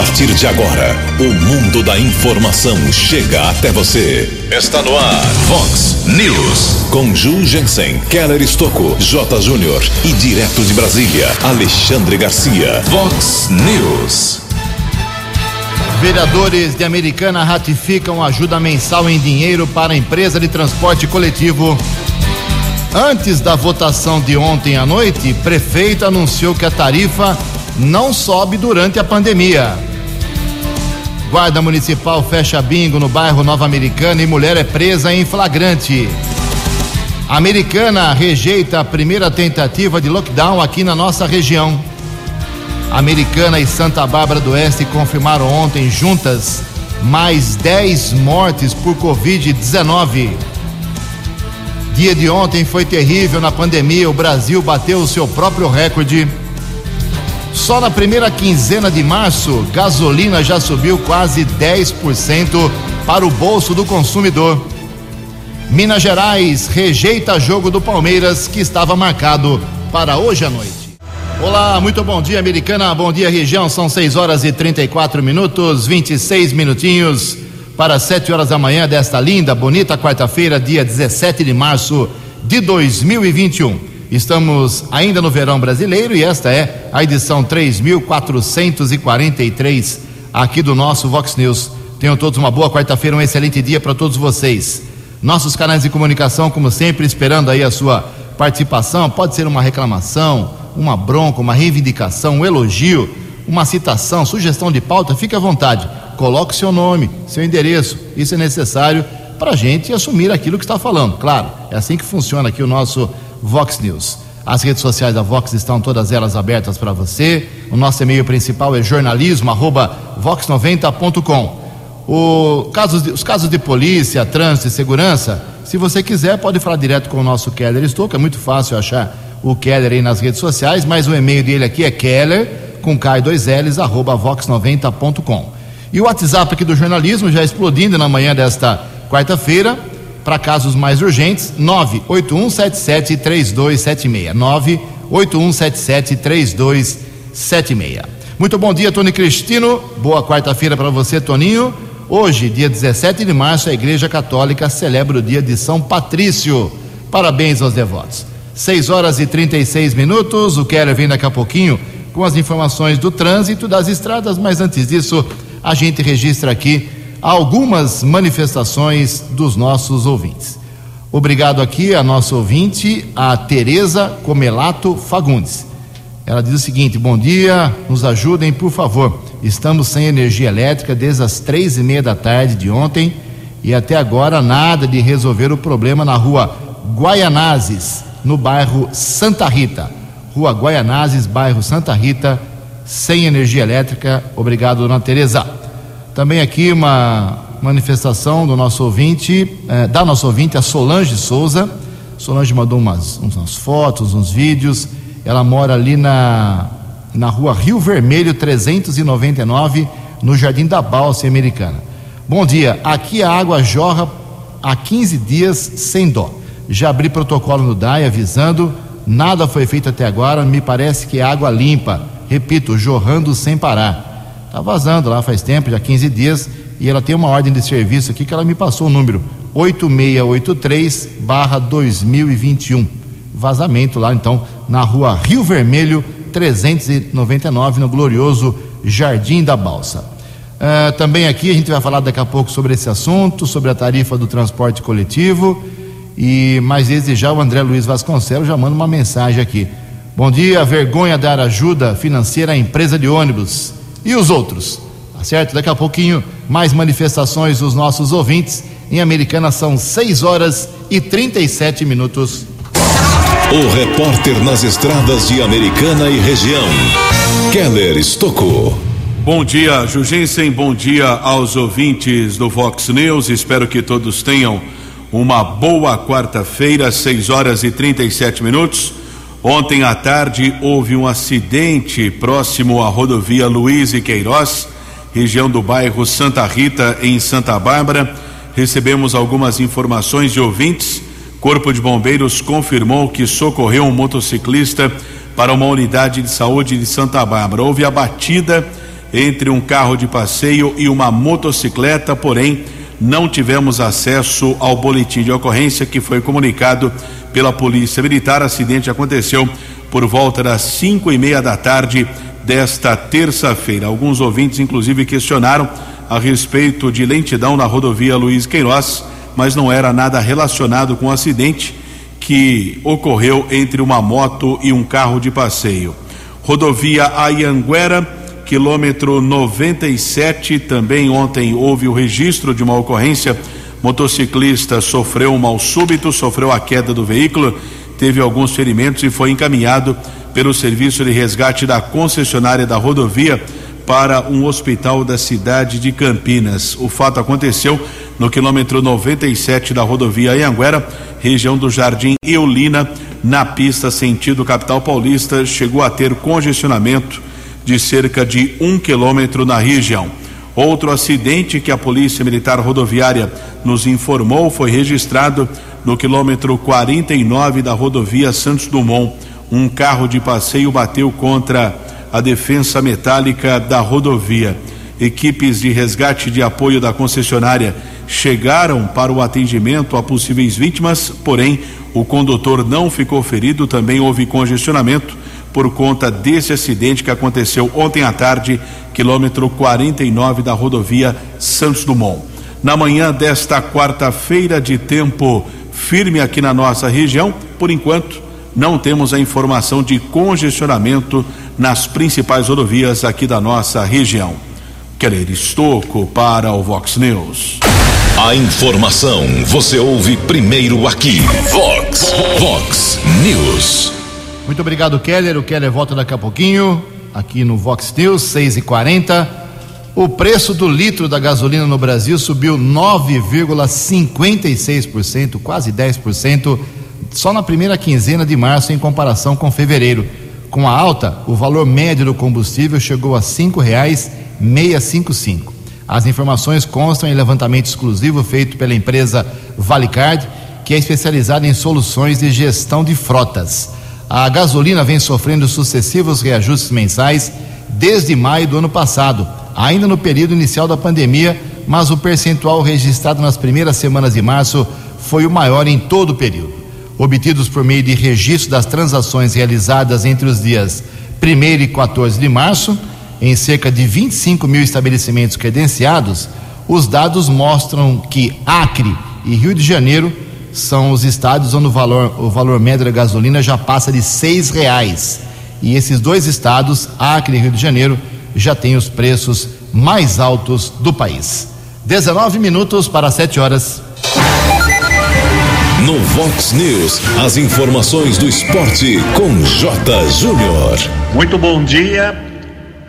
partir de agora, o mundo da informação chega até você. Está no ar, Fox News. Com Ju Jensen, Keller Estocco, J. Júnior e direto de Brasília, Alexandre Garcia. Fox News. Vereadores de Americana ratificam ajuda mensal em dinheiro para a empresa de transporte coletivo. Antes da votação de ontem à noite, prefeito anunciou que a tarifa não sobe durante a pandemia. Guarda Municipal fecha bingo no bairro Nova Americana e mulher é presa em flagrante. Americana rejeita a primeira tentativa de lockdown aqui na nossa região. Americana e Santa Bárbara do Oeste confirmaram ontem juntas mais 10 mortes por Covid-19. Dia de ontem foi terrível na pandemia, o Brasil bateu o seu próprio recorde. Só na primeira quinzena de março, gasolina já subiu quase 10% para o bolso do consumidor. Minas Gerais rejeita jogo do Palmeiras que estava marcado para hoje à noite. Olá, muito bom dia, americana. Bom dia, região. São 6 horas e 34 minutos, 26 minutinhos para 7 horas da manhã desta linda, bonita quarta-feira, dia 17 de março de 2021. Estamos ainda no verão brasileiro e esta é a edição 3443 aqui do nosso Vox News. Tenham todos uma boa quarta-feira, um excelente dia para todos vocês. Nossos canais de comunicação, como sempre, esperando aí a sua participação. Pode ser uma reclamação, uma bronca, uma reivindicação, um elogio, uma citação, sugestão de pauta. Fique à vontade. Coloque seu nome, seu endereço. Isso é necessário para a gente assumir aquilo que está falando. Claro, é assim que funciona aqui o nosso Vox News. As redes sociais da Vox estão todas elas abertas para você. O nosso e-mail principal é jornalismo@vox90.com. O casos de, os casos de polícia, trânsito e segurança, se você quiser, pode falar direto com o nosso Keller Estouca, é muito fácil achar o Keller aí nas redes sociais, mas o e-mail dele aqui é keller com K e dois L's, arroba vox90.com. E o WhatsApp aqui do jornalismo já explodindo na manhã desta quarta-feira, para casos mais urgentes, 981773276. 981773276. Muito bom dia, Tony Cristino. Boa quarta-feira para você, Toninho. Hoje, dia 17 de março, a Igreja Católica celebra o dia de São Patrício. Parabéns aos devotos. 6 horas e 36 minutos. O Keller vem daqui a pouquinho com as informações do trânsito das estradas, mas antes disso, a gente registra aqui algumas manifestações dos nossos ouvintes. Obrigado aqui a nossa ouvinte, a Tereza Comelato Fagundes. Ela diz o seguinte: Bom dia, nos ajudem, por favor. Estamos sem energia elétrica desde as três e meia da tarde de ontem e até agora nada de resolver o problema na rua Guaianazes, no bairro Santa Rita. Rua Guaianazes, bairro Santa Rita, sem energia elétrica. Obrigado, dona Tereza. Também aqui uma manifestação do nosso ouvinte, eh, da nossa ouvinte, a Solange Souza. Solange mandou umas, umas fotos, uns vídeos. Ela mora ali na, na rua Rio Vermelho 399, no Jardim da Balsa Americana. Bom dia, aqui a água jorra há 15 dias sem dó. Já abri protocolo no DAI avisando, nada foi feito até agora, me parece que é água limpa. Repito, jorrando sem parar. Está vazando lá faz tempo, já 15 dias, e ela tem uma ordem de serviço aqui que ela me passou o número 8683/2021. Vazamento lá então na rua Rio Vermelho 399, no glorioso Jardim da Balsa. Uh, também aqui a gente vai falar daqui a pouco sobre esse assunto, sobre a tarifa do transporte coletivo. E mais desde já o André Luiz Vasconcelos já manda uma mensagem aqui. Bom dia, vergonha dar ajuda financeira à empresa de ônibus. E os outros? Tá certo? Daqui a pouquinho, mais manifestações dos nossos ouvintes. Em Americana são 6 horas e 37 minutos. O repórter nas estradas de Americana e região, Keller Estocou. Bom dia, Jugensen. Bom dia aos ouvintes do Vox News. Espero que todos tenham uma boa quarta-feira, 6 horas e 37 minutos. Ontem à tarde houve um acidente próximo à rodovia Luiz e Queiroz, região do bairro Santa Rita, em Santa Bárbara. Recebemos algumas informações de ouvintes. Corpo de Bombeiros confirmou que socorreu um motociclista para uma unidade de saúde de Santa Bárbara. Houve a batida entre um carro de passeio e uma motocicleta, porém não tivemos acesso ao boletim de ocorrência que foi comunicado pela Polícia Militar. O acidente aconteceu por volta das cinco e meia da tarde desta terça-feira. Alguns ouvintes, inclusive, questionaram a respeito de lentidão na rodovia Luiz Queiroz, mas não era nada relacionado com o acidente que ocorreu entre uma moto e um carro de passeio. Rodovia Ayanguera quilômetro 97, também ontem houve o registro de uma ocorrência. Motociclista sofreu um mal súbito, sofreu a queda do veículo, teve alguns ferimentos e foi encaminhado pelo serviço de resgate da concessionária da rodovia para um hospital da cidade de Campinas. O fato aconteceu no quilômetro 97 da rodovia Anhanguera, região do Jardim Eulina, na pista sentido capital paulista, chegou a ter congestionamento de cerca de um quilômetro na região. Outro acidente que a Polícia Militar Rodoviária nos informou foi registrado no quilômetro 49 da rodovia Santos Dumont. Um carro de passeio bateu contra a defensa metálica da rodovia. Equipes de resgate de apoio da concessionária chegaram para o atendimento a possíveis vítimas, porém o condutor não ficou ferido, também houve congestionamento por conta desse acidente que aconteceu ontem à tarde, quilômetro 49 da rodovia Santos Dumont. Na manhã desta quarta-feira, de tempo firme aqui na nossa região, por enquanto, não temos a informação de congestionamento nas principais rodovias aqui da nossa região. Keller Estocco para o Vox News. A informação você ouve primeiro aqui. Vox, Vox News. Muito obrigado, Keller. O Keller volta daqui a pouquinho, aqui no Vox News, 6 e 40 O preço do litro da gasolina no Brasil subiu 9,56%, quase 10%, só na primeira quinzena de março em comparação com fevereiro. Com a alta, o valor médio do combustível chegou a R$ 5,655. As informações constam em levantamento exclusivo feito pela empresa Valicard, que é especializada em soluções de gestão de frotas. A gasolina vem sofrendo sucessivos reajustes mensais desde maio do ano passado, ainda no período inicial da pandemia, mas o percentual registrado nas primeiras semanas de março foi o maior em todo o período. Obtidos por meio de registro das transações realizadas entre os dias 1 e 14 de março, em cerca de 25 mil estabelecimentos credenciados, os dados mostram que Acre e Rio de Janeiro são os estados onde o valor, o valor médio da gasolina já passa de seis reais. E esses dois estados, Acre e Rio de Janeiro, já têm os preços mais altos do país. 19 minutos para 7 horas. No Vox News, as informações do esporte com J. Júnior. Muito bom dia.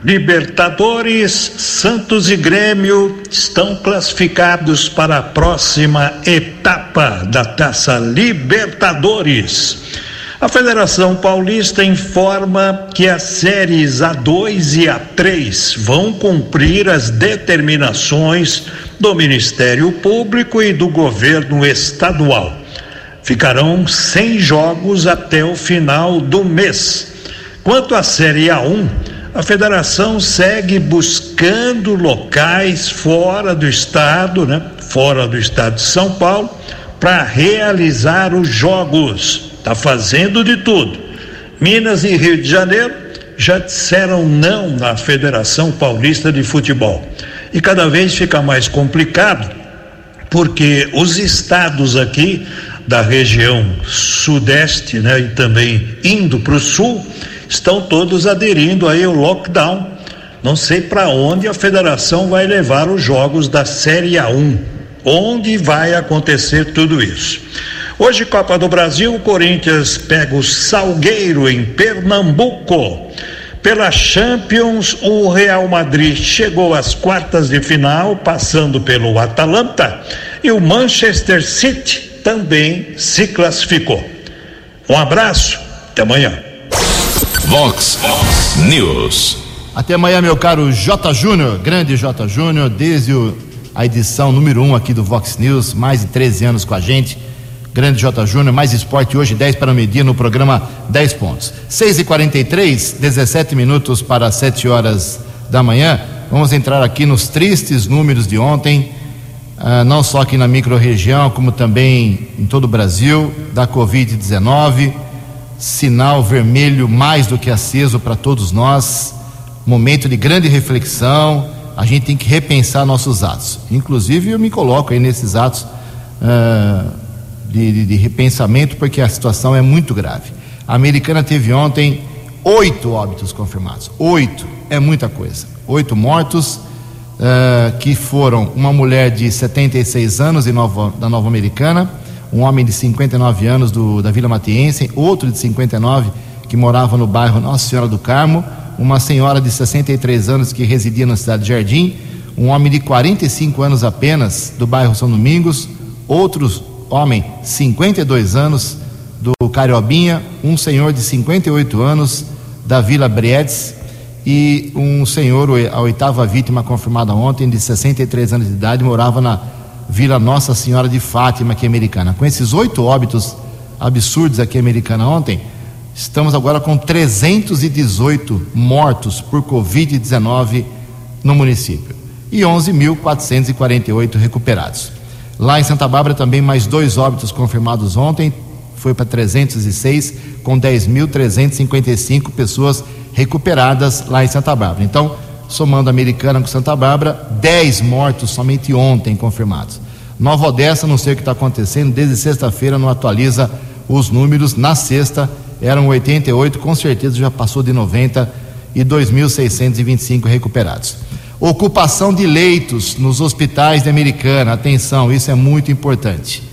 Libertadores, Santos e Grêmio estão classificados para a próxima etapa da Taça Libertadores. A Federação Paulista informa que as séries A2 e A3 vão cumprir as determinações do Ministério Público e do governo estadual. Ficarão sem jogos até o final do mês. Quanto à Série A1, a federação segue buscando locais fora do estado, né? Fora do estado de São Paulo, para realizar os jogos. Está fazendo de tudo. Minas e Rio de Janeiro já disseram não na Federação Paulista de Futebol. E cada vez fica mais complicado, porque os estados aqui da região sudeste, né, e também indo para o sul, estão todos aderindo aí ao lockdown. Não sei para onde a federação vai levar os jogos da Série A1. Onde vai acontecer tudo isso? Hoje, Copa do Brasil, o Corinthians pega o Salgueiro em Pernambuco. Pela Champions, o Real Madrid chegou às quartas de final, passando pelo Atalanta, e o Manchester City também se classificou. Um abraço, até amanhã. Vox News. Até amanhã, meu caro J. Júnior, grande J. Júnior, desde o, a edição número 1 um aqui do Vox News, mais de 13 anos com a gente. Grande J. Júnior, mais esporte hoje, 10 para o meio-dia no programa 10 pontos. 6 e 43 17 minutos para 7 horas da manhã. Vamos entrar aqui nos tristes números de ontem, uh, não só aqui na microrregião, como também em todo o Brasil, da Covid-19. Sinal vermelho mais do que aceso para todos nós. Momento de grande reflexão. A gente tem que repensar nossos atos. Inclusive, eu me coloco aí nesses atos uh, de, de, de repensamento, porque a situação é muito grave. A americana teve ontem oito óbitos confirmados. Oito é muita coisa. Oito mortos, uh, que foram uma mulher de 76 anos Nova, da Nova Americana, um homem de 59 anos do, da Vila Matiense, outro de 59 que morava no bairro Nossa Senhora do Carmo, uma senhora de 63 anos que residia na cidade de Jardim, um homem de 45 anos apenas do bairro São Domingos, outro homem 52 anos do Cariobinha, um senhor de 58 anos da Vila Briedes e um senhor, a oitava vítima confirmada ontem, de 63 anos de idade, morava na Vila Nossa Senhora de Fátima, aqui americana. Com esses oito óbitos absurdos aqui americana ontem, estamos agora com 318 mortos por Covid-19 no município e 11.448 recuperados. Lá em Santa Bárbara também mais dois óbitos confirmados ontem, foi para 306, com 10.355 pessoas recuperadas lá em Santa Bárbara. Então, somando Americana com Santa Bárbara, 10 mortos somente ontem confirmados. Nova Odessa, não sei o que está acontecendo, desde sexta-feira não atualiza os números. Na sexta eram 88, com certeza já passou de 90 e 2.625 recuperados. Ocupação de leitos nos hospitais de Americana, atenção, isso é muito importante.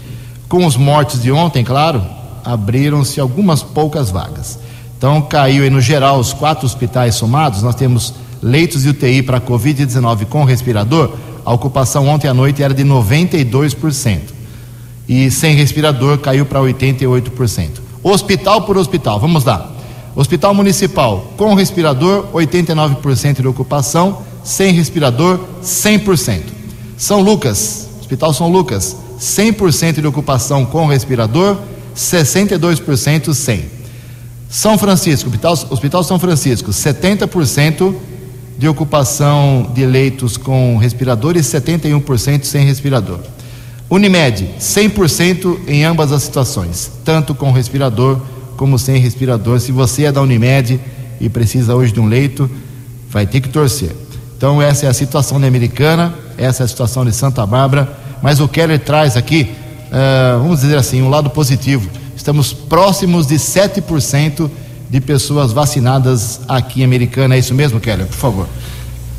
Com os mortos de ontem, claro, abriram-se algumas poucas vagas. Então, caiu aí no geral os quatro hospitais somados, nós temos leitos de UTI para Covid-19 com respirador, a ocupação ontem à noite era de 92%. E sem respirador caiu para 88%. Hospital por hospital, vamos lá. Hospital Municipal com respirador, 89% de ocupação, sem respirador, 100%. São Lucas, Hospital São Lucas, 100% de ocupação com respirador, 62% sem. São Francisco, Hospital, Hospital São Francisco, 70% de ocupação de leitos com respirador e 71% sem respirador. Unimed, 100% em ambas as situações, tanto com respirador como sem respirador. Se você é da Unimed e precisa hoje de um leito, vai ter que torcer. Então, essa é a situação da Americana, essa é a situação de Santa Bárbara, mas o Keller traz aqui uh, vamos dizer assim, um lado positivo. Estamos próximos de 7% de pessoas vacinadas aqui em Americana. É isso mesmo, Keller? Por favor.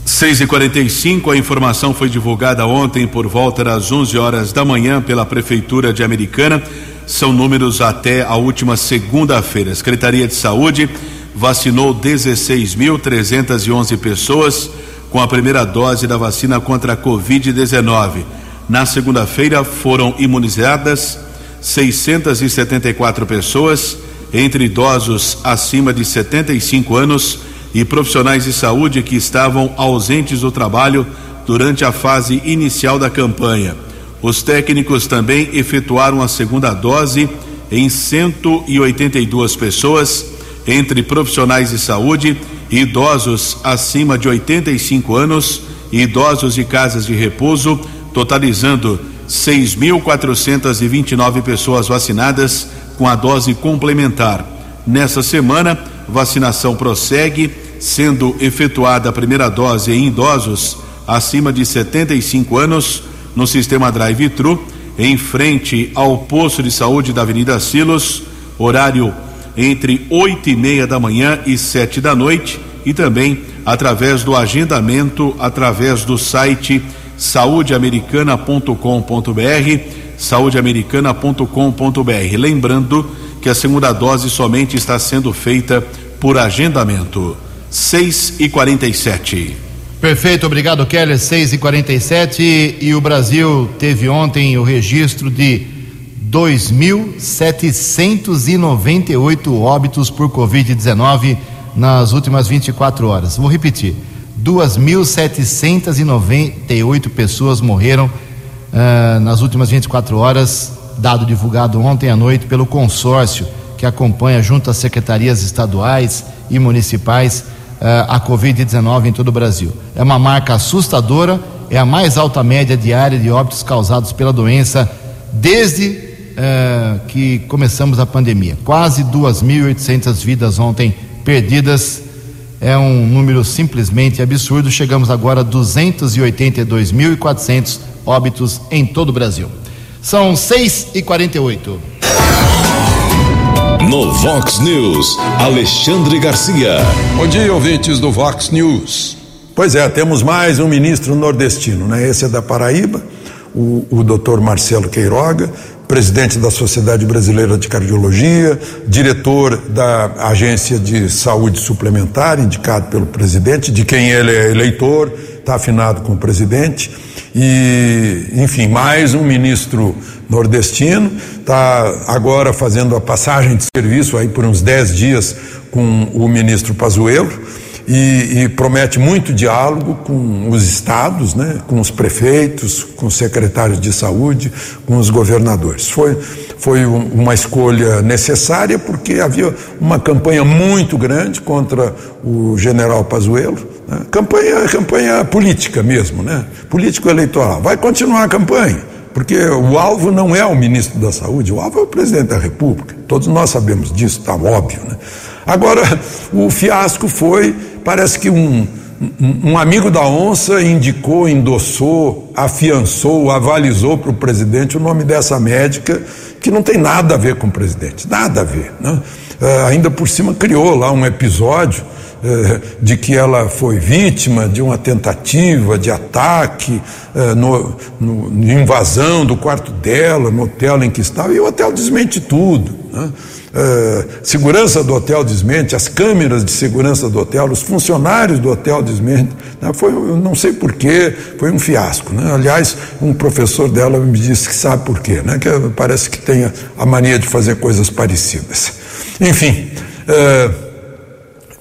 6 e 45 a informação foi divulgada ontem por volta das 11 horas da manhã pela Prefeitura de Americana. São números até a última segunda-feira. A Secretaria de Saúde vacinou 16.311 pessoas com a primeira dose da vacina contra a Covid-19. Na segunda-feira foram imunizadas 674 pessoas, entre idosos acima de 75 anos e profissionais de saúde que estavam ausentes do trabalho durante a fase inicial da campanha. Os técnicos também efetuaram a segunda dose em 182 pessoas, entre profissionais de saúde idosos acima de 85 anos e idosos de casas de repouso totalizando 6.429 pessoas vacinadas com a dose complementar. Nessa semana, vacinação prossegue, sendo efetuada a primeira dose em idosos acima de 75 anos no sistema drive-thru, em frente ao posto de saúde da Avenida Silos, horário entre oito e meia da manhã e sete da noite, e também através do agendamento através do site saudeamericana.com.br, saudeamericana.com.br. Lembrando que a segunda dose somente está sendo feita por agendamento. 6 e 47 Perfeito, obrigado, Keller. 6 e 47 e o Brasil teve ontem o registro de 2.798 óbitos por Covid-19 nas últimas 24 horas. Vou repetir: 2.798 pessoas morreram uh, nas últimas 24 horas, dado divulgado ontem à noite pelo consórcio que acompanha, junto às secretarias estaduais e municipais, a Covid-19 em todo o Brasil. É uma marca assustadora, é a mais alta média diária de óbitos causados pela doença desde uh, que começamos a pandemia. Quase 2.800 vidas ontem perdidas. É um número simplesmente absurdo. Chegamos agora a 282.400 óbitos em todo o Brasil. São 6 e 48 No Vox News, Alexandre Garcia. Bom dia, ouvintes do Vox News. Pois é, temos mais um ministro nordestino, né? Esse é da Paraíba, o, o doutor Marcelo Queiroga, presidente da Sociedade Brasileira de Cardiologia, diretor da Agência de Saúde Suplementar, indicado pelo presidente, de quem ele é eleitor, está afinado com o presidente. E, enfim, mais um ministro nordestino, está agora fazendo a passagem de serviço aí por uns 10 dias com o ministro Pazuello e, e, promete muito diálogo com os estados, né, com os prefeitos, com os secretários de saúde, com os governadores. Foi, foi um, uma escolha necessária porque havia uma campanha muito grande contra o general Pazuello, né, campanha, campanha política mesmo, né, político eleitoral. Vai continuar a campanha. Porque o alvo não é o ministro da Saúde, o alvo é o presidente da República. Todos nós sabemos disso, está óbvio. Né? Agora, o fiasco foi parece que um, um, amigo da onça indicou, endossou, afiançou, avalizou para o presidente o nome dessa médica que não tem nada a ver com o presidente, nada a ver. Né? Uh, ainda por cima criou lá um episódio uh, de que ela foi vítima de uma tentativa de ataque, uh, no, invasão do quarto dela, no hotel em que estava, e o hotel desmente tudo. Né? Uh, segurança do hotel desmente, as câmeras de segurança do hotel, os funcionários do hotel desmente. Né? Foi, não sei porquê, foi um fiasco. Né? Aliás, um professor dela me disse que sabe porquê, né? que parece que tem a, a mania de fazer coisas parecidas. Enfim, uh,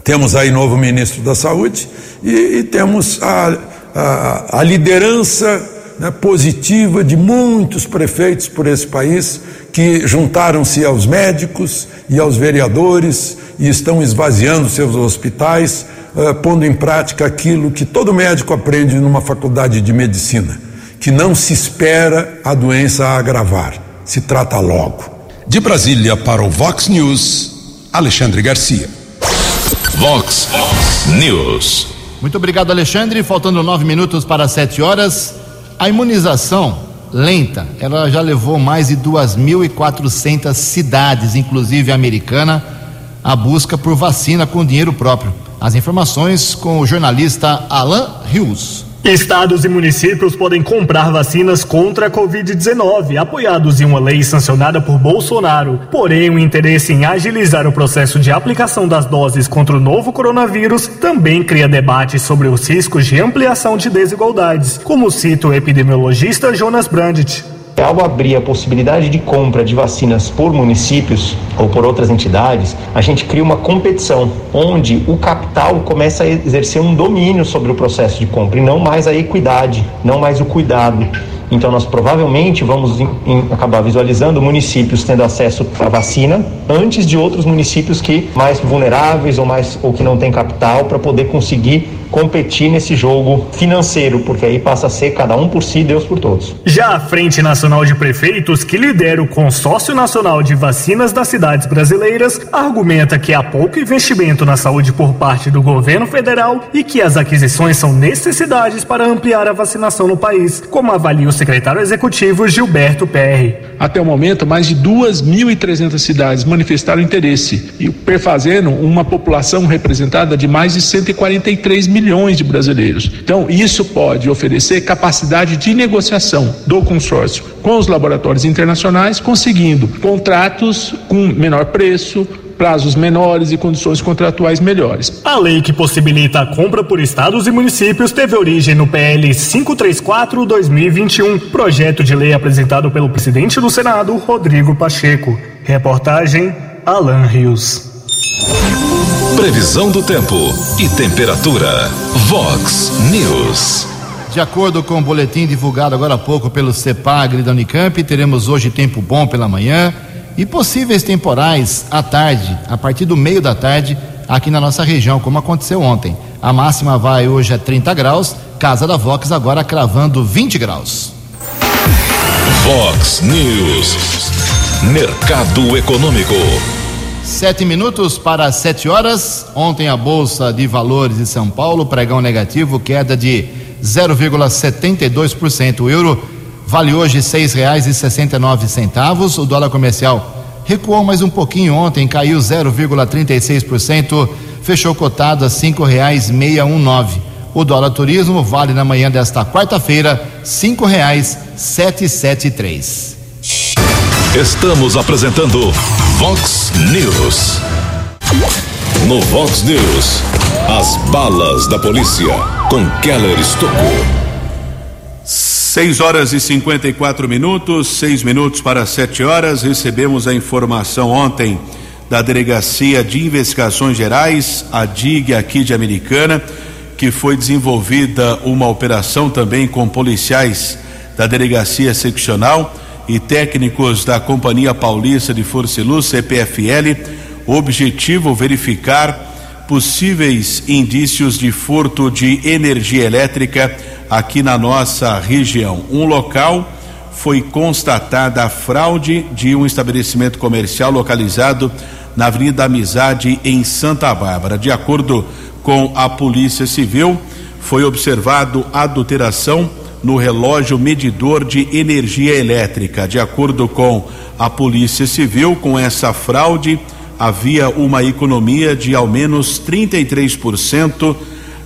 temos aí novo ministro da Saúde e, e temos a, a, a liderança né, positiva de muitos prefeitos por esse país que juntaram-se aos médicos e aos vereadores e estão esvaziando seus hospitais, uh, pondo em prática aquilo que todo médico aprende numa faculdade de medicina: que não se espera a doença agravar, se trata logo. De Brasília para o Vox News, Alexandre Garcia. Vox News. Muito obrigado, Alexandre. Faltando nove minutos para sete horas. A imunização lenta, ela já levou mais de 2.400 cidades, inclusive americana, à busca por vacina com dinheiro próprio. As informações com o jornalista Alan Rios. Estados e municípios podem comprar vacinas contra a Covid-19, apoiados em uma lei sancionada por Bolsonaro. Porém, o interesse em agilizar o processo de aplicação das doses contra o novo coronavírus também cria debates sobre os riscos de ampliação de desigualdades, como cita o epidemiologista Jonas Brandt. Ao abrir a possibilidade de compra de vacinas por municípios ou por outras entidades, a gente cria uma competição onde o capital começa a exercer um domínio sobre o processo de compra e não mais a equidade, não mais o cuidado. Então, nós provavelmente vamos em, em, acabar visualizando municípios tendo acesso à vacina antes de outros municípios que mais vulneráveis ou mais ou que não têm capital para poder conseguir competir nesse jogo financeiro, porque aí passa a ser cada um por si, Deus por todos. Já a Frente Nacional de Prefeitos, que lidera o Consórcio Nacional de Vacinas das Cidades Brasileiras, argumenta que há pouco investimento na saúde por parte do governo federal e que as aquisições são necessidades para ampliar a vacinação no país, como avalia o secretário executivo Gilberto Perry. Até o momento, mais de 2.300 cidades manifestaram interesse, e perfazendo uma população representada de mais de 143 milhões milhões de brasileiros. Então, isso pode oferecer capacidade de negociação do consórcio com os laboratórios internacionais, conseguindo contratos com menor preço, prazos menores e condições contratuais melhores. A lei que possibilita a compra por estados e municípios teve origem no PL 534/2021, projeto de lei apresentado pelo presidente do Senado, Rodrigo Pacheco. Reportagem Alan Rios. Previsão do tempo e temperatura. Vox News. De acordo com o boletim divulgado agora há pouco pelo CEPAGRE da Unicamp, teremos hoje tempo bom pela manhã e possíveis temporais à tarde, a partir do meio da tarde, aqui na nossa região, como aconteceu ontem. A máxima vai hoje a 30 graus, Casa da Vox agora cravando 20 graus. Vox News. Mercado Econômico. Sete minutos para sete horas. Ontem a Bolsa de Valores de São Paulo, pregão negativo, queda de 0,72%. O euro vale hoje seis reais e sessenta e nove centavos. O dólar comercial recuou mais um pouquinho ontem, caiu 0,36%, fechou cotado a cinco reais seiscentos e nove. O dólar turismo vale na manhã desta quarta-feira cinco reais sete sete três. Estamos apresentando Vox News. No Vox News, as balas da polícia com Keller Estocou. 6 horas e 54 minutos, seis minutos para sete horas. Recebemos a informação ontem da Delegacia de Investigações Gerais, a DIG aqui de Americana, que foi desenvolvida uma operação também com policiais da Delegacia Seccional e técnicos da Companhia Paulista de Força e Luz, CPFL. Objetivo verificar possíveis indícios de furto de energia elétrica aqui na nossa região. Um local foi constatada a fraude de um estabelecimento comercial localizado na Avenida Amizade, em Santa Bárbara. De acordo com a Polícia Civil, foi observado adulteração no relógio medidor de energia elétrica. De acordo com a Polícia Civil, com essa fraude, havia uma economia de ao menos 33%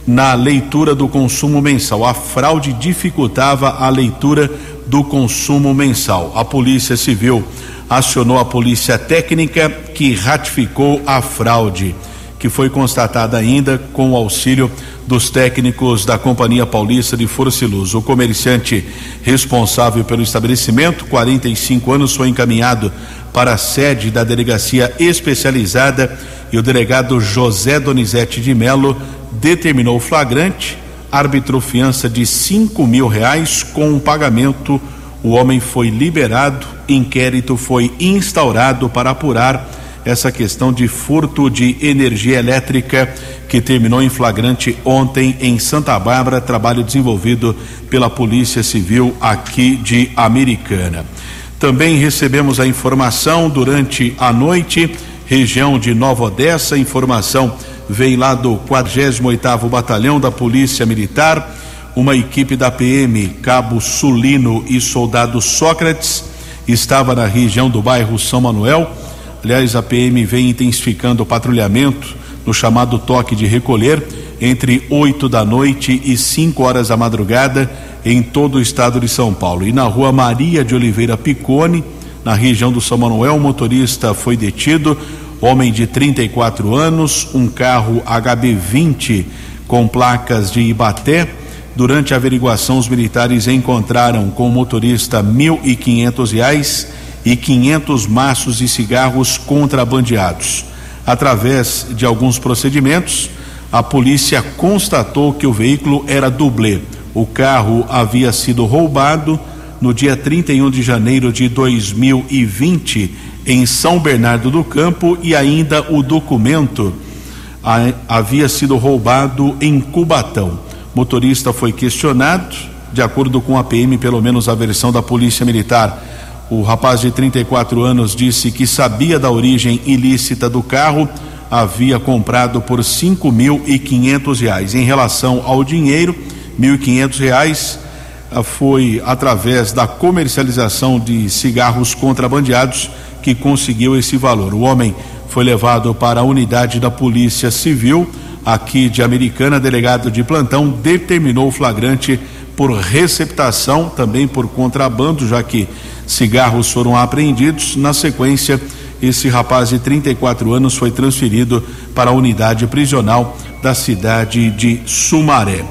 na leitura do consumo mensal. A fraude dificultava a leitura do consumo mensal. A Polícia Civil acionou a Polícia Técnica que ratificou a fraude, que foi constatada ainda com o auxílio dos técnicos da Companhia Paulista de Força e Luz. O comerciante responsável pelo estabelecimento, 45 anos, foi encaminhado para a sede da delegacia especializada e o delegado José Donizete de Melo determinou o flagrante, arbitrou fiança de cinco mil reais com um pagamento. O homem foi liberado, inquérito foi instaurado para apurar essa questão de furto de energia elétrica que terminou em flagrante ontem em Santa Bárbara, trabalho desenvolvido pela Polícia Civil aqui de Americana. Também recebemos a informação durante a noite, região de Nova Odessa, informação veio lá do 48º Batalhão da Polícia Militar, uma equipe da PM, Cabo Sulino e Soldado Sócrates, estava na região do bairro São Manuel. Aliás, a PM vem intensificando o patrulhamento no chamado toque de recolher entre 8 da noite e 5 horas da madrugada em todo o estado de São Paulo. E na rua Maria de Oliveira Picone, na região do São Manuel, o motorista foi detido homem de 34 anos, um carro HB20 com placas de Ibaté. Durante a averiguação, os militares encontraram com o motorista quinhentos reais e 500 maços de cigarros contrabandeados. Através de alguns procedimentos, a polícia constatou que o veículo era dublê. O carro havia sido roubado no dia 31 de janeiro de 2020 em São Bernardo do Campo e ainda o documento havia sido roubado em Cubatão. Motorista foi questionado, de acordo com a PM, pelo menos a versão da Polícia Militar. O rapaz de 34 anos disse que sabia da origem ilícita do carro, havia comprado por cinco mil e quinhentos reais. Em relação ao dinheiro, mil e quinhentos reais ah, foi através da comercialização de cigarros contrabandeados que conseguiu esse valor. O homem foi levado para a unidade da Polícia Civil aqui de Americana, delegado de plantão determinou o flagrante por receptação, também por contrabando, já que cigarros foram apreendidos. Na sequência, esse rapaz de 34 anos foi transferido para a unidade prisional da cidade de Sumaré.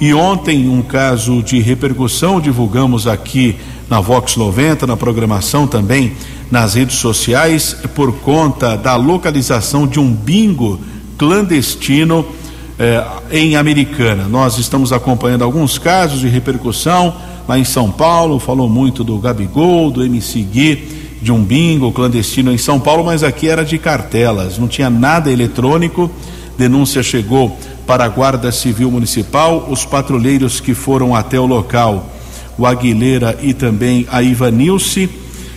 E ontem, um caso de repercussão, divulgamos aqui na Vox 90, na programação também nas redes sociais por conta da localização de um bingo clandestino eh, em Americana. Nós estamos acompanhando alguns casos de repercussão lá em São Paulo, falou muito do Gabigol, do MC Gui, de um bingo clandestino em São Paulo, mas aqui era de cartelas, não tinha nada eletrônico Denúncia chegou para a Guarda Civil Municipal. Os patrulheiros que foram até o local, o Aguilera e também a Ivanilce,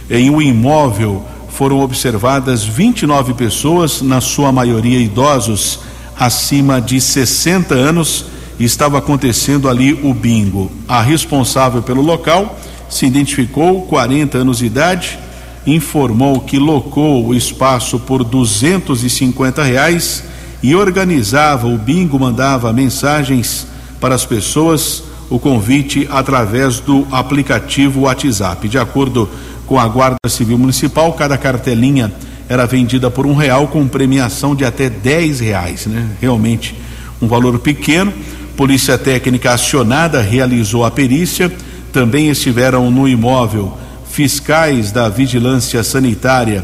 em um imóvel foram observadas 29 pessoas, na sua maioria idosos acima de 60 anos. Estava acontecendo ali o bingo. A responsável pelo local se identificou, 40 anos de idade, informou que locou o espaço por 250 reais e organizava o bingo, mandava mensagens para as pessoas, o convite através do aplicativo WhatsApp. De acordo com a Guarda Civil Municipal, cada cartelinha era vendida por um real com premiação de até dez reais, né? Realmente um valor pequeno. Polícia Técnica acionada realizou a perícia. Também estiveram no imóvel fiscais da Vigilância Sanitária,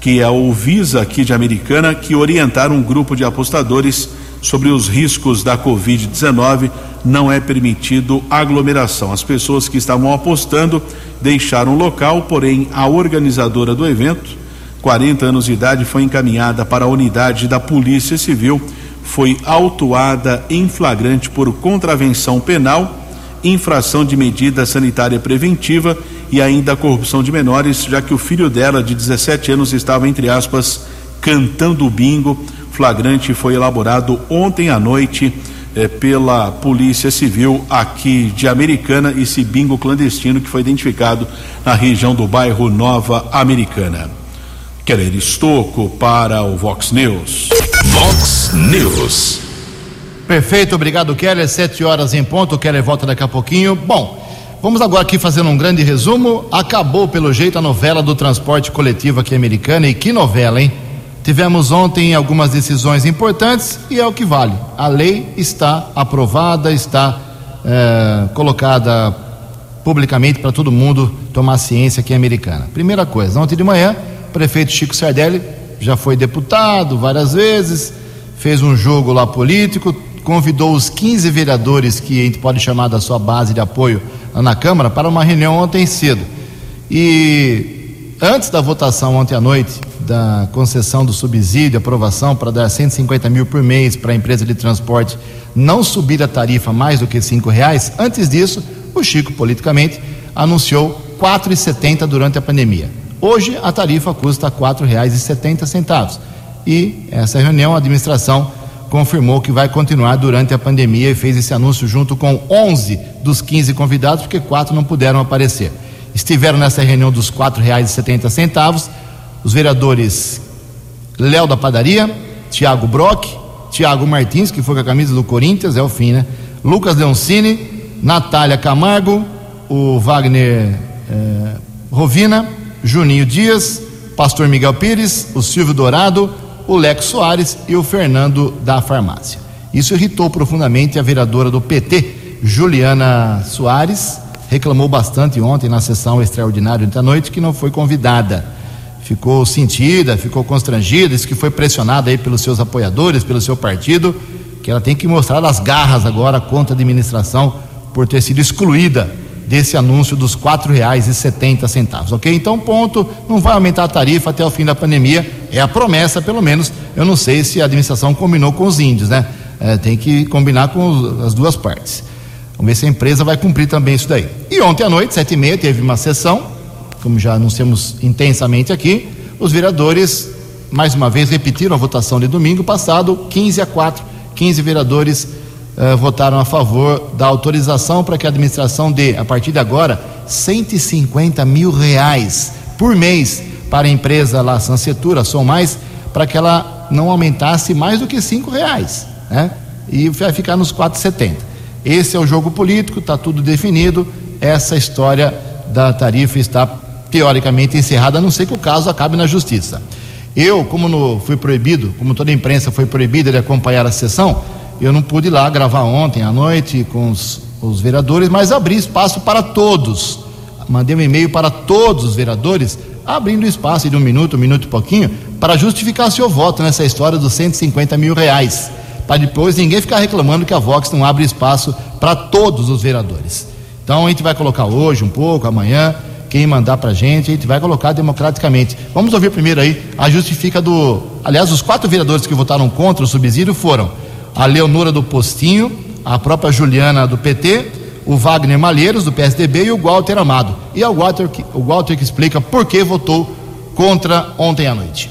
que é o Visa aqui de Americana, que orientaram um grupo de apostadores sobre os riscos da Covid-19. Não é permitido aglomeração. As pessoas que estavam apostando deixaram o local, porém a organizadora do evento, 40 anos de idade, foi encaminhada para a unidade da Polícia Civil, foi autuada em flagrante por contravenção penal, infração de medida sanitária preventiva e ainda corrupção de menores, já que o filho dela, de 17 anos, estava, entre aspas, cantando bingo. Flagrante foi elaborado ontem à noite eh, pela Polícia Civil aqui de Americana, esse bingo clandestino que foi identificado na região do bairro Nova Americana. Keller Estocco para o Vox News. Vox News. Perfeito, obrigado, Keller. Sete horas em ponto. O Keller volta daqui a pouquinho. Bom, vamos agora aqui fazendo um grande resumo. Acabou, pelo jeito, a novela do transporte coletivo aqui americana. E que novela, hein? Tivemos ontem algumas decisões importantes e é o que vale. A lei está aprovada, está é, colocada publicamente para todo mundo tomar ciência aqui Americana. Primeira coisa, ontem de manhã, prefeito Chico Sardelli já foi deputado várias vezes, fez um jogo lá político, convidou os 15 vereadores que a gente pode chamar da sua base de apoio lá na Câmara para uma reunião ontem cedo. E antes da votação ontem à noite da concessão do subsídio, aprovação para dar 150 mil por mês para a empresa de transporte não subir a tarifa mais do que cinco reais, antes disso, o Chico, politicamente, anunciou 4,70 durante a pandemia. Hoje a tarifa custa R$ 4,70 e essa reunião a administração confirmou que vai continuar durante a pandemia e fez esse anúncio junto com 11 dos 15 convidados, porque quatro não puderam aparecer. Estiveram nessa reunião dos R$ 4,70 os vereadores Léo da Padaria, Tiago Brock, Tiago Martins, que foi com a camisa do Corinthians, é o fim, né? Lucas Leoncini, Natália Camargo, o Wagner eh, Rovina, Juninho Dias, Pastor Miguel Pires, o Silvio Dourado, o Leco Soares e o Fernando da Farmácia. Isso irritou profundamente a vereadora do PT, Juliana Soares, reclamou bastante ontem na sessão extraordinária de noite que não foi convidada. Ficou sentida, ficou constrangida, disse que foi pressionada aí pelos seus apoiadores, pelo seu partido, que ela tem que mostrar as garras agora contra a administração por ter sido excluída desse anúncio dos setenta centavos, ok? Então, ponto, não vai aumentar a tarifa até o fim da pandemia, é a promessa, pelo menos. Eu não sei se a administração combinou com os índios, né? É, tem que combinar com as duas partes. Vamos ver se a empresa vai cumprir também isso daí. E ontem à noite, sete e meia, teve uma sessão, como já anunciamos intensamente aqui, os vereadores, mais uma vez, repetiram a votação de domingo passado, 15 a 4, 15 vereadores uh, votaram a favor da autorização para que a administração dê, a partir de agora, 150 mil reais por mês para a empresa lá, Sansetura, Som Mais, para que ela não aumentasse mais do que cinco reais, né? E vai ficar nos 4,70. Esse é o jogo político, está tudo definido. Essa história da tarifa está teoricamente encerrada, a não ser que o caso acabe na justiça. Eu, como no, fui proibido, como toda a imprensa foi proibida de acompanhar a sessão, eu não pude ir lá gravar ontem à noite com os, os vereadores, mas abri espaço para todos. Mandei um e-mail para todos os vereadores, abrindo espaço de um minuto, um minuto e pouquinho, para justificar seu voto nessa história dos 150 mil reais. Para depois ninguém ficar reclamando que a Vox não abre espaço para todos os vereadores. Então a gente vai colocar hoje um pouco, amanhã, quem mandar para a gente, a gente vai colocar democraticamente. Vamos ouvir primeiro aí a justifica do. Aliás, os quatro vereadores que votaram contra o subsídio foram a Leonora do Postinho, a própria Juliana do PT, o Wagner Malheiros do PSDB e o Walter Amado. E é o Walter, o Walter que explica por que votou contra ontem à noite.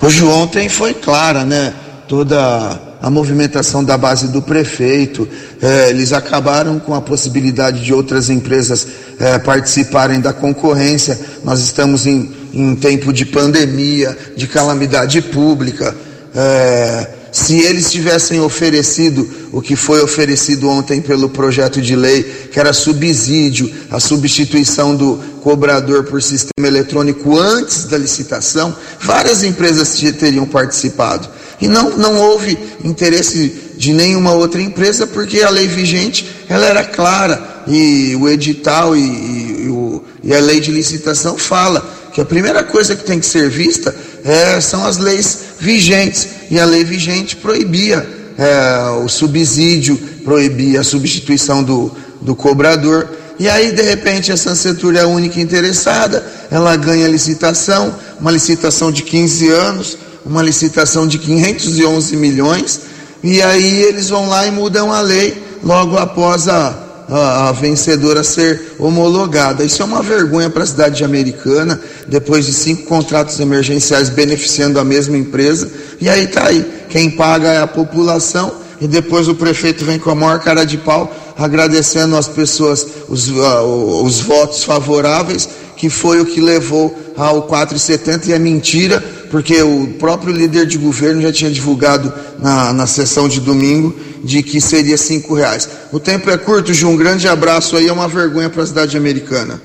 Hoje ontem foi clara, né? Toda a movimentação da base do prefeito, é, eles acabaram com a possibilidade de outras empresas é, participarem da concorrência. Nós estamos em, em tempo de pandemia, de calamidade pública. É, se eles tivessem oferecido o que foi oferecido ontem pelo projeto de lei, que era subsídio, a substituição do cobrador por sistema eletrônico antes da licitação, várias empresas teriam participado. E não, não houve interesse de nenhuma outra empresa, porque a lei vigente ela era clara, e o edital e, e, o, e a lei de licitação fala que a primeira coisa que tem que ser vista é, são as leis vigentes. E a lei vigente proibia é, o subsídio, proibia a substituição do, do cobrador. E aí, de repente, a Sansetur é a única interessada, ela ganha licitação, uma licitação de 15 anos, uma licitação de 511 milhões, e aí eles vão lá e mudam a lei logo após a, a, vencedora ser homologada. Isso é uma vergonha para a cidade de Americana, depois de cinco contratos emergenciais beneficiando a mesma empresa, e aí está aí, quem paga é a população, e depois o prefeito vem com a maior cara de pau, agradecendo as pessoas, os, uh, os votos favoráveis, que foi o que levou ao 4,70 e é mentira, porque o próprio líder de governo já tinha divulgado na, na sessão de domingo de que seria cinco reais. O tempo é curto, Ju, um grande abraço aí, é uma vergonha para a cidade americana.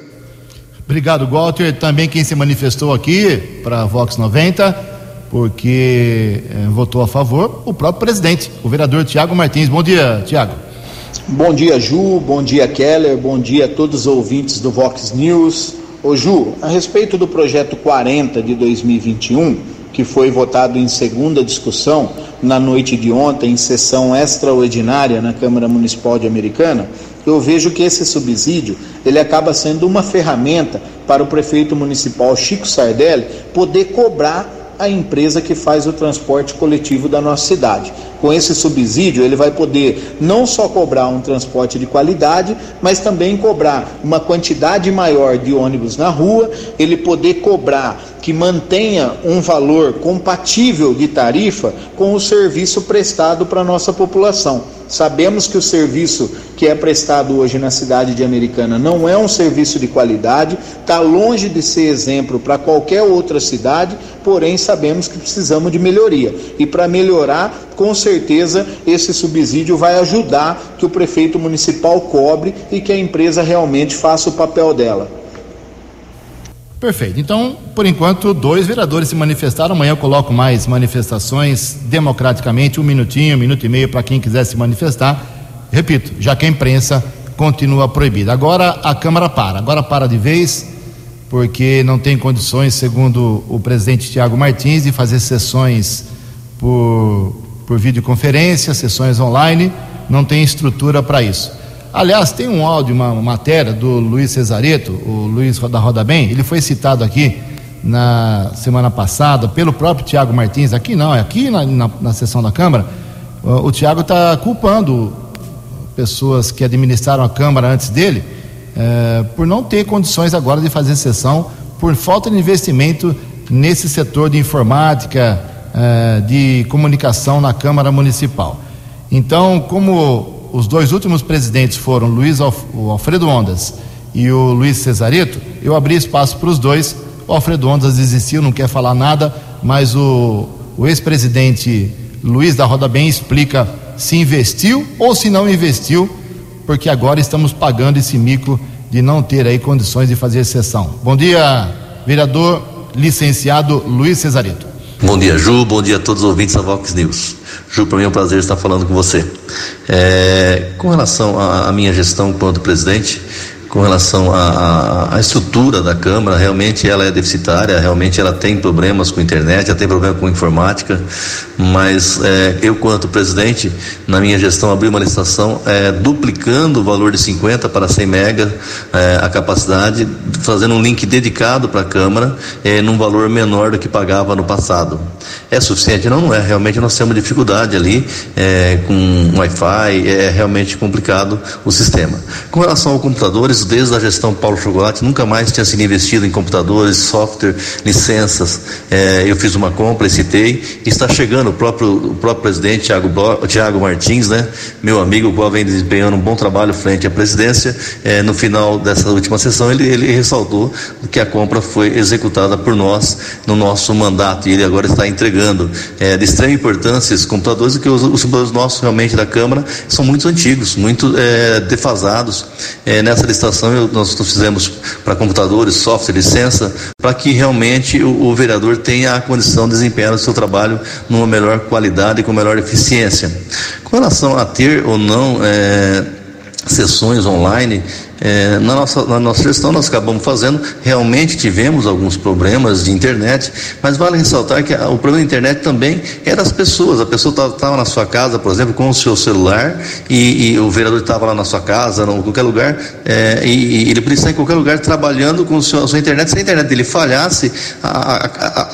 Obrigado, Walter. Também quem se manifestou aqui para a Vox 90, porque eh, votou a favor, o próprio presidente, o vereador Tiago Martins. Bom dia, Tiago. Bom dia, Ju. Bom dia, Keller. Bom dia a todos os ouvintes do Vox News. Ô, Ju, a respeito do projeto 40 de 2021, que foi votado em segunda discussão na noite de ontem, em sessão extraordinária na Câmara Municipal de Americana, eu vejo que esse subsídio ele acaba sendo uma ferramenta para o prefeito municipal Chico Sardelli poder cobrar a empresa que faz o transporte coletivo da nossa cidade. Com esse subsídio, ele vai poder não só cobrar um transporte de qualidade, mas também cobrar uma quantidade maior de ônibus na rua, ele poder cobrar que mantenha um valor compatível de tarifa com o serviço prestado para a nossa população. Sabemos que o serviço que é prestado hoje na cidade de Americana não é um serviço de qualidade, está longe de ser exemplo para qualquer outra cidade, porém sabemos que precisamos de melhoria. E para melhorar, com certeza, esse subsídio vai ajudar que o prefeito municipal cobre e que a empresa realmente faça o papel dela. Perfeito. Então, por enquanto, dois vereadores se manifestaram. Amanhã eu coloco mais manifestações democraticamente, um minutinho, um minuto e meio para quem quiser se manifestar. Repito, já que a imprensa continua proibida. Agora a Câmara para. Agora para de vez, porque não tem condições, segundo o presidente Tiago Martins, de fazer sessões por, por videoconferência, sessões online. Não tem estrutura para isso. Aliás, tem um áudio, uma, matéria do Luiz Cesareto, o Luiz da Roda Bem, ele foi citado aqui na semana passada pelo próprio Tiago Martins, aqui não, é aqui na, na, na sessão da Câmara, o, o Tiago está culpando pessoas que administraram a Câmara antes dele é, por não ter condições agora de fazer sessão, por falta de investimento nesse setor de informática, é, de comunicação na Câmara Municipal. Então, como os dois últimos presidentes foram Luiz Alf, o Alfredo Ondas e o Luiz Cesareto, eu abri espaço para os dois. O Alfredo Ondas desistiu, não quer falar nada, mas o, o ex-presidente Luiz da Roda Bem explica se investiu ou se não investiu, porque agora estamos pagando esse mico de não ter aí condições de fazer sessão. Bom dia, vereador licenciado Luiz Cesareto. Bom dia, Ju. Bom dia a todos os ouvintes da Vox News. Ju, para mim é um prazer estar falando com você. É, com relação à minha gestão quanto presidente, com relação à estrutura da Câmara, realmente ela é deficitária, realmente ela tem problemas com internet, ela tem problema com informática, mas é, eu, quanto presidente, na minha gestão, abri uma licitação é, duplicando o valor de 50 para 100 mega é, a capacidade, fazendo um link dedicado para a Câmara, é, num valor menor do que pagava no passado. É suficiente? Não, não é. Realmente nós temos dificuldade ali é, com Wi-Fi, é realmente complicado o sistema. Com relação aos computadores, desde a gestão Paulo Chocolate, nunca mais tinha sido investido em computadores, software, licenças. É, eu fiz uma compra citei. Está chegando o próprio, o próprio presidente Tiago, Tiago Martins, né? meu amigo, o qual vem desempenhando um bom trabalho frente à presidência. É, no final dessa última sessão, ele, ele ressaltou que a compra foi executada por nós no nosso mandato e ele agora está entregando. É, de extrema importância esses computadores, que os, os computadores nossos realmente da Câmara são muito antigos, muito é, defasados. É, nessa licitação nós fizemos para computadores, software, licença, para que realmente o, o, vereador tenha a condição de desempenhar o seu trabalho numa melhor qualidade e com melhor eficiência. Com relação a ter ou não é, sessões online, é, na, nossa, na nossa gestão nós acabamos fazendo, realmente tivemos alguns problemas de internet, mas vale ressaltar que a, o problema da internet também é das pessoas. A pessoa estava na sua casa, por exemplo, com o seu celular e, e o vereador estava lá na sua casa, em qualquer lugar, é, e, e, ele podia estar em qualquer lugar trabalhando com o seu, a sua internet. Se a internet dele falhasse, a,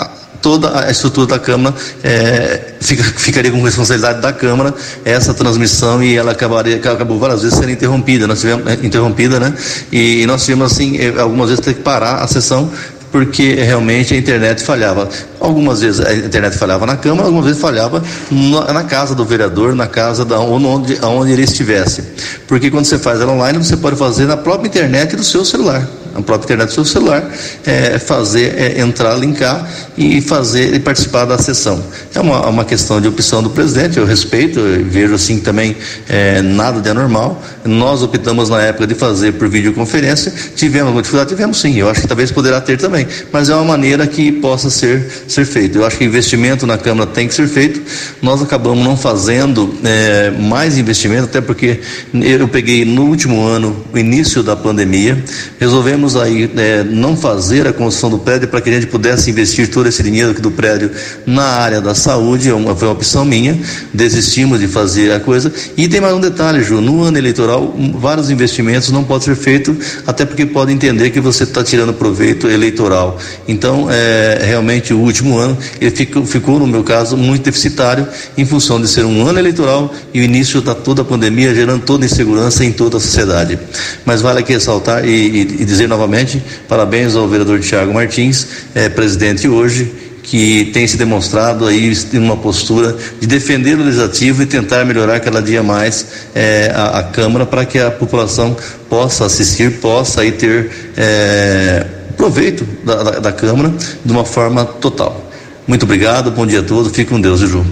a toda a estrutura da Câmara é, fica, ficaria com responsabilidade da Câmara essa transmissão e ela acabaria acabou várias vezes sendo interrompida nós tivemos é, interrompida né e nós tivemos assim é, algumas vezes ter que parar a sessão porque realmente a internet falhava. Algumas vezes a internet falhava na Câmara, algumas vezes falhava na, na casa do vereador, na casa da onde, onde ele estivesse. Porque quando você faz ela online, você pode fazer na própria internet do seu celular a própria internet do seu celular, é, fazer, é, entrar, linkar e fazer e participar da sessão. É uma, uma questão de opção do presidente, eu respeito, eu vejo assim também é, nada de anormal. Nós optamos na época de fazer por videoconferência, tivemos alguma dificuldade, tivemos sim, eu acho que talvez poderá ter também, mas é uma maneira que possa ser, ser feito. Eu acho que investimento na Câmara tem que ser feito, nós acabamos não fazendo é, mais investimento, até porque eu peguei no último ano, o início da pandemia, resolvemos aí é, não fazer a construção do prédio para que a gente pudesse investir todo esse dinheiro aqui do prédio na área da saúde, é uma, foi uma opção minha, desistimos de fazer a coisa. E tem mais um detalhe, Ju, no ano eleitoral, vários investimentos não podem ser feitos, até porque pode entender que você está tirando proveito eleitoral. Então, é, realmente, o último ano, ele ficou, ficou, no meu caso, muito deficitário, em função de ser um ano eleitoral e o início da toda a pandemia, gerando toda insegurança em toda a sociedade. Mas vale aqui ressaltar e, e, e dizer novamente parabéns ao vereador Tiago Martins, é, presidente hoje, que tem se demonstrado aí em uma postura de defender o legislativo e tentar melhorar cada dia mais é, a, a, Câmara para que a população possa assistir, possa aí ter é, proveito da, da, da, Câmara de uma forma total. Muito obrigado, bom dia a todos, fique com Deus, Ju.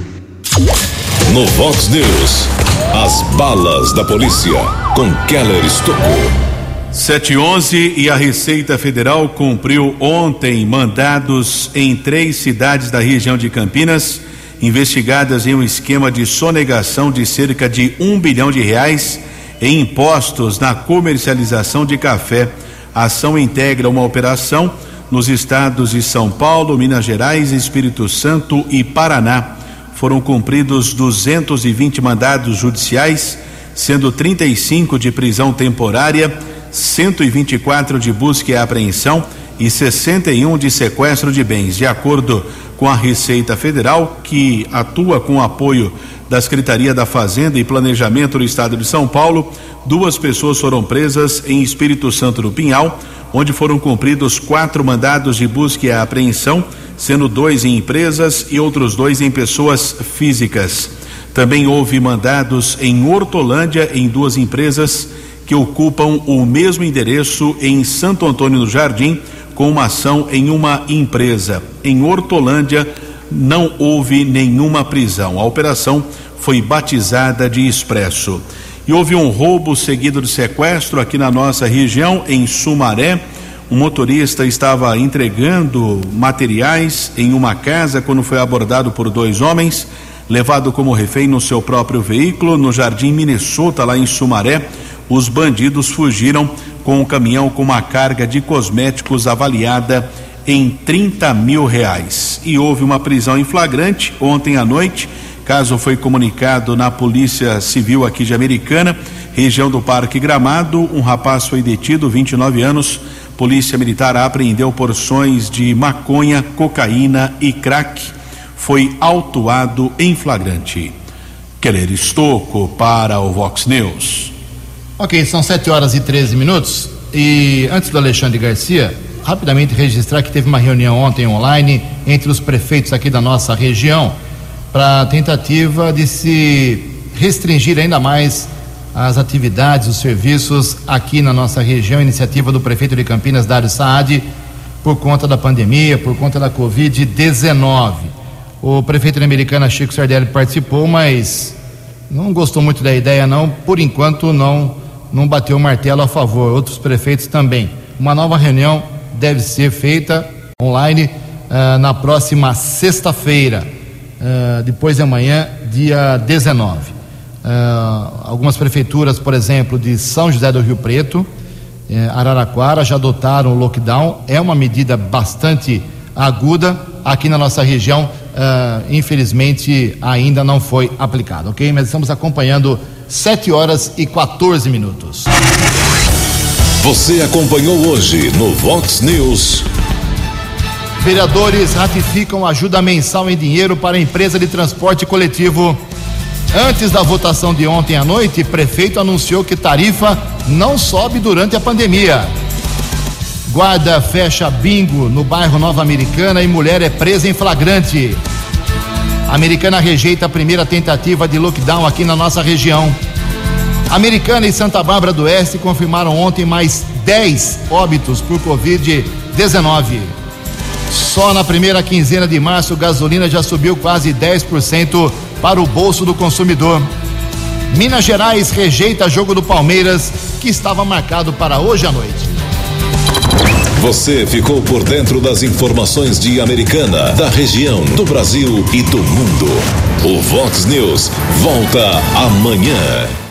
No Vox News, as balas da polícia com Keller Estocou. 711 e a Receita Federal cumpriu ontem mandados em três cidades da região de Campinas, investigadas em um esquema de sonegação de cerca de um bilhão de reais em impostos na comercialização de café. A ação integra uma operação nos estados de São Paulo, Minas Gerais, Espírito Santo e Paraná. Foram cumpridos 220 mandados judiciais, sendo 35 de prisão temporária 124 de busca e apreensão e 61 de sequestro de bens, de acordo com a Receita Federal, que atua com apoio da Secretaria da Fazenda e Planejamento do Estado de São Paulo. Duas pessoas foram presas em Espírito Santo do Pinhal, onde foram cumpridos quatro mandados de busca e apreensão, sendo dois em empresas e outros dois em pessoas físicas. Também houve mandados em Hortolândia em duas empresas que ocupam o mesmo endereço em Santo Antônio do Jardim, com uma ação em uma empresa. Em Hortolândia, não houve nenhuma prisão. A operação foi batizada de Expresso. E houve um roubo seguido de sequestro aqui na nossa região, em Sumaré. Um motorista estava entregando materiais em uma casa quando foi abordado por dois homens, levado como refém no seu próprio veículo no Jardim Minnesota, lá em Sumaré os bandidos fugiram com um caminhão com uma carga de cosméticos avaliada em 30 mil reais. E houve uma prisão em flagrante ontem à noite. Caso foi comunicado na Polícia Civil aqui de Americana, região do Parque Gramado. Um rapaz foi detido, 29 anos. Polícia Militar apreendeu porções de maconha, cocaína e crack. Foi autuado em flagrante. Keller Estocco para o Vox News. Ok, são 7 horas e 13 minutos. E antes do Alexandre Garcia, rapidamente registrar que teve uma reunião ontem online entre os prefeitos aqui da nossa região para tentativa de se restringir ainda mais as atividades, os serviços aqui na nossa região, iniciativa do prefeito de Campinas, Dário Saad, por conta da pandemia, por conta da Covid-19. O prefeito de Americana, Chico Sardelli, participou, mas não gostou muito da ideia, não. Por enquanto, não, não bateu o martelo a favor. Outros prefeitos também. Uma nova reunião deve ser feita online uh, na próxima sexta-feira, uh, depois de amanhã, dia 19. Uh, algumas prefeituras, por exemplo, de São José do Rio Preto, Araraquara, já adotaram o lockdown. É uma medida bastante aguda. Aqui na nossa região, infelizmente, ainda não foi aplicada, ok? Mas estamos acompanhando 7 horas e 14 minutos. Você acompanhou hoje no Vox News. Vereadores ratificam ajuda mensal em dinheiro para a empresa de transporte coletivo. Antes da votação de ontem à noite, prefeito anunciou que tarifa não sobe durante a pandemia. Guarda fecha bingo no bairro Nova Americana e mulher é presa em flagrante. A Americana rejeita a primeira tentativa de lockdown aqui na nossa região. Americana e Santa Bárbara do Oeste confirmaram ontem mais 10 óbitos por Covid-19. Só na primeira quinzena de março, gasolina já subiu quase 10% para o bolso do consumidor. Minas Gerais rejeita jogo do Palmeiras, que estava marcado para hoje à noite. Você ficou por dentro das informações de Americana, da região, do Brasil e do mundo. O Vox News volta amanhã.